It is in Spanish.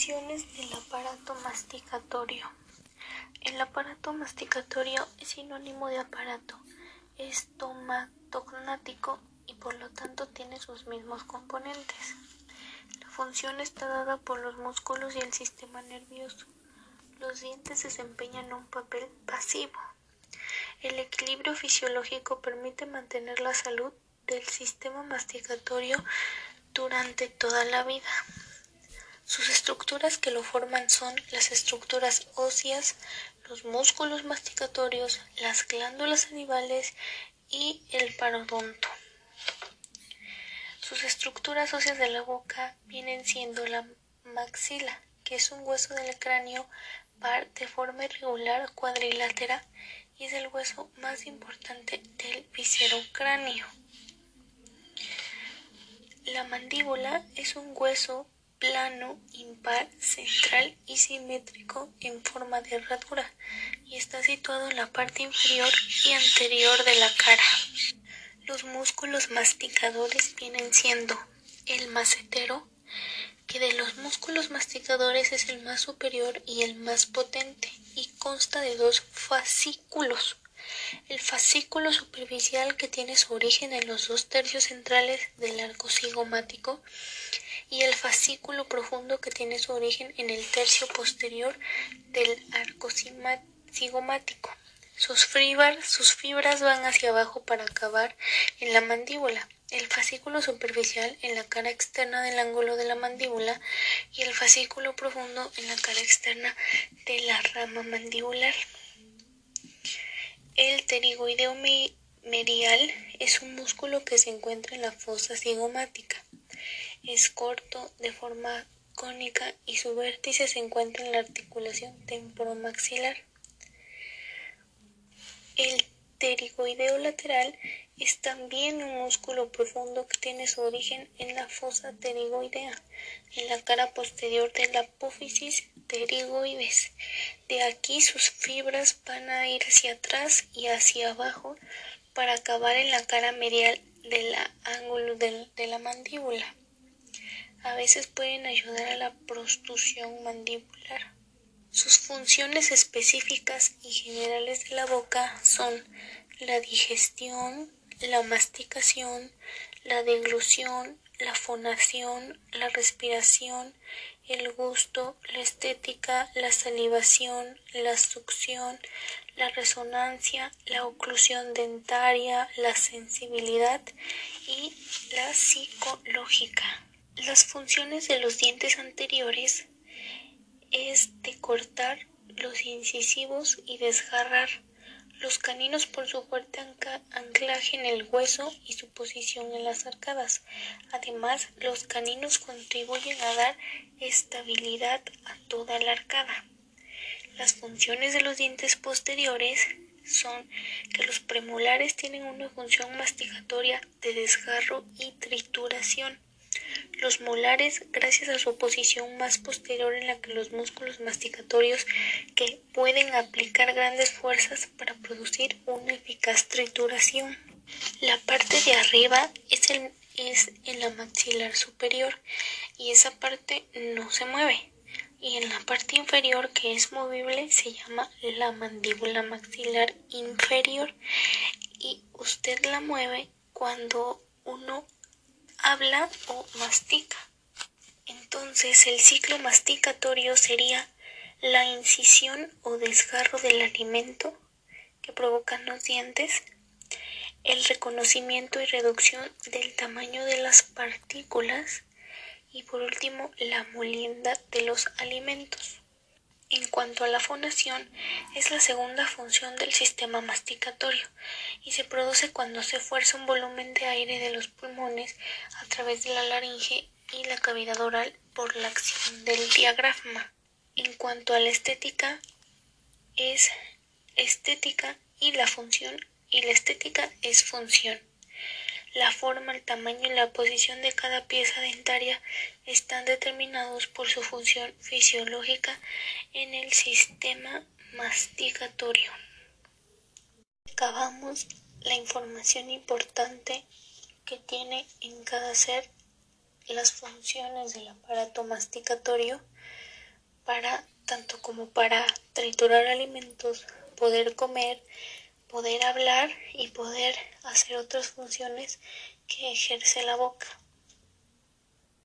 Funciones del aparato masticatorio. El aparato masticatorio es sinónimo de aparato estomatognático y por lo tanto tiene sus mismos componentes. La función está dada por los músculos y el sistema nervioso. Los dientes desempeñan un papel pasivo. El equilibrio fisiológico permite mantener la salud del sistema masticatorio durante toda la vida. Sus estructuras que lo forman son las estructuras óseas, los músculos masticatorios, las glándulas salivales y el parodonto. Sus estructuras óseas de la boca vienen siendo la maxila, que es un hueso del cráneo de forma irregular cuadrilátera y es el hueso más importante del viscerocráneo. La mandíbula es un hueso plano, impar, central y simétrico en forma de herradura y está situado en la parte inferior y anterior de la cara. Los músculos masticadores vienen siendo el macetero, que de los músculos masticadores es el más superior y el más potente y consta de dos fascículos. El fascículo superficial que tiene su origen en los dos tercios centrales del arco cigomático y el fascículo profundo que tiene su origen en el tercio posterior del arco cigomático. Sus fibras, sus fibras van hacia abajo para acabar en la mandíbula. El fascículo superficial en la cara externa del ángulo de la mandíbula y el fascículo profundo en la cara externa de la rama mandibular. El pterigoideo medial es un músculo que se encuentra en la fosa cigomática. Es corto, de forma cónica y su vértice se encuentra en la articulación temporomaxilar. El pterigoideo lateral es también un músculo profundo que tiene su origen en la fosa pterigoidea, en la cara posterior de la apófisis pterigoides. De aquí sus fibras van a ir hacia atrás y hacia abajo para acabar en la cara medial del ángulo de la mandíbula. A veces pueden ayudar a la prostrucción mandibular. Sus funciones específicas y generales de la boca son la digestión, la masticación, la deglución, la fonación, la respiración, el gusto, la estética, la salivación, la succión, la resonancia, la oclusión dentaria, la sensibilidad y la psicológica. Las funciones de los dientes anteriores es de cortar los incisivos y desgarrar los caninos por su fuerte anclaje en el hueso y su posición en las arcadas. Además, los caninos contribuyen a dar estabilidad a toda la arcada. Las funciones de los dientes posteriores son que los premolares tienen una función masticatoria de desgarro y trituración los molares, gracias a su posición más posterior en la que los músculos masticatorios que pueden aplicar grandes fuerzas para producir una eficaz trituración. La parte de arriba es, el, es en la maxilar superior y esa parte no se mueve. Y en la parte inferior que es movible se llama la mandíbula maxilar inferior y usted la mueve cuando uno habla o mastica. Entonces el ciclo masticatorio sería la incisión o desgarro del alimento que provocan los dientes, el reconocimiento y reducción del tamaño de las partículas y por último la molienda de los alimentos. En cuanto a la fonación, es la segunda función del sistema masticatorio y se produce cuando se fuerza un volumen de aire de los pulmones a través de la laringe y la cavidad oral por la acción del diafragma. En cuanto a la estética, es estética y la función y la estética es función. La forma, el tamaño y la posición de cada pieza dentaria están determinados por su función fisiológica en el sistema masticatorio. Acabamos la información importante que tiene en cada ser las funciones del aparato masticatorio para tanto como para triturar alimentos, poder comer, poder hablar y poder hacer otras funciones que ejerce la boca.